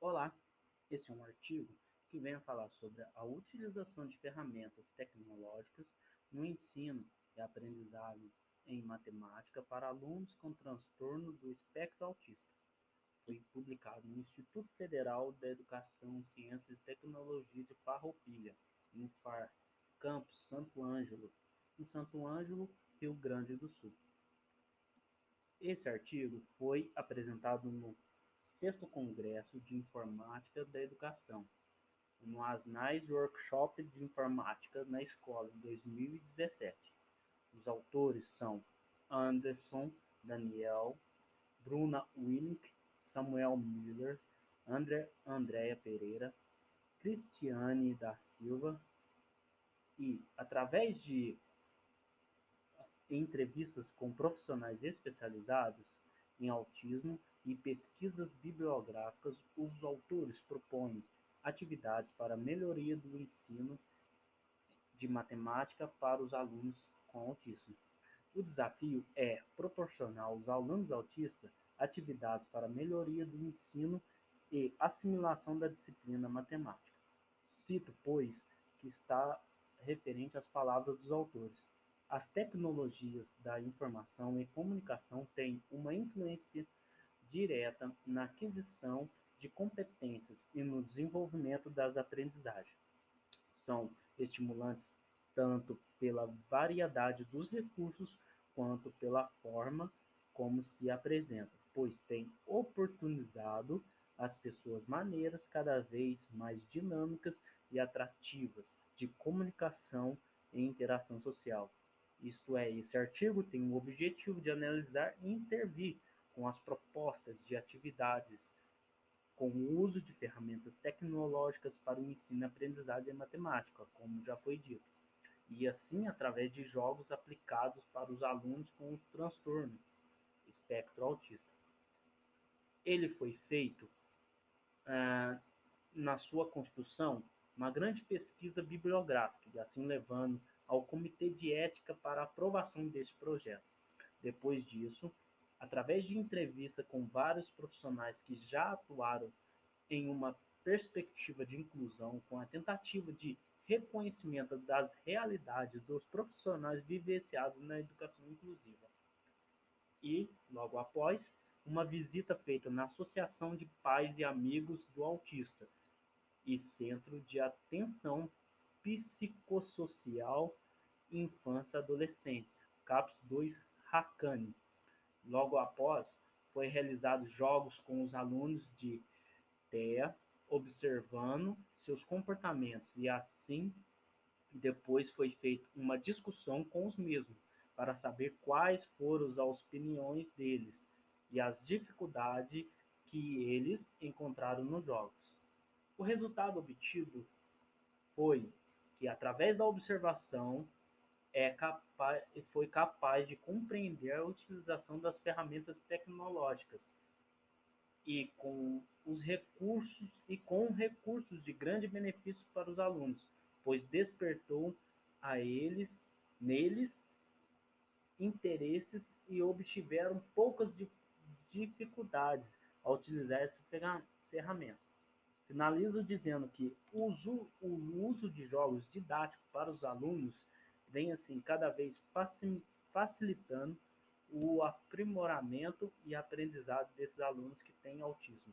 Olá, esse é um artigo que vem a falar sobre a utilização de ferramentas tecnológicas no ensino e aprendizagem em matemática para alunos com transtorno do espectro autista. Foi publicado no Instituto Federal da Educação, Ciências e Tecnologia de Farroupilha, no FAR, Campus Santo Ângelo, em Santo Ângelo, Rio Grande do Sul. Esse artigo foi apresentado no sexto Congresso de Informática da Educação, no Asnais Workshop de Informática na Escola, em 2017. Os autores são Anderson Daniel, Bruna Willink, Samuel Miller, André Andréa Pereira, Cristiane da Silva e, através de entrevistas com profissionais especializados em autismo, e pesquisas bibliográficas, os autores propõem atividades para melhoria do ensino de matemática para os alunos com autismo. O desafio é proporcionar aos alunos autistas atividades para melhoria do ensino e assimilação da disciplina matemática. Cito, pois, que está referente às palavras dos autores. As tecnologias da informação e comunicação têm uma influência direta na aquisição de competências e no desenvolvimento das aprendizagens. São estimulantes tanto pela variedade dos recursos quanto pela forma como se apresentam, pois têm oportunizado às pessoas maneiras cada vez mais dinâmicas e atrativas de comunicação e interação social. Isto é, esse artigo tem o objetivo de analisar e intervir com as propostas de atividades com o uso de ferramentas tecnológicas para o ensino e aprendizagem em matemática, como já foi dito, e assim através de jogos aplicados para os alunos com o transtorno espectro autista. Ele foi feito ah, na sua construção uma grande pesquisa bibliográfica, e assim levando ao Comitê de Ética para aprovação deste projeto. Depois disso, através de entrevista com vários profissionais que já atuaram em uma perspectiva de inclusão, com a tentativa de reconhecimento das realidades dos profissionais vivenciados na educação inclusiva. E, logo após, uma visita feita na Associação de Pais e Amigos do Autista e Centro de Atenção Psicossocial Infância e Adolescência, CAPS 2 Racane, Logo após, foi realizados jogos com os alunos de TEA, observando seus comportamentos e assim depois foi feita uma discussão com os mesmos para saber quais foram as opiniões deles e as dificuldades que eles encontraram nos jogos. O resultado obtido foi que através da observação é capaz, foi capaz de compreender a utilização das ferramentas tecnológicas e com os recursos e com recursos de grande benefício para os alunos, pois despertou a eles neles interesses e obtiveram poucas dificuldades ao utilizar essa ferramenta. Finalizo dizendo que o uso, o uso de jogos didáticos para os alunos vem assim cada vez facilitando o aprimoramento e aprendizado desses alunos que têm autismo.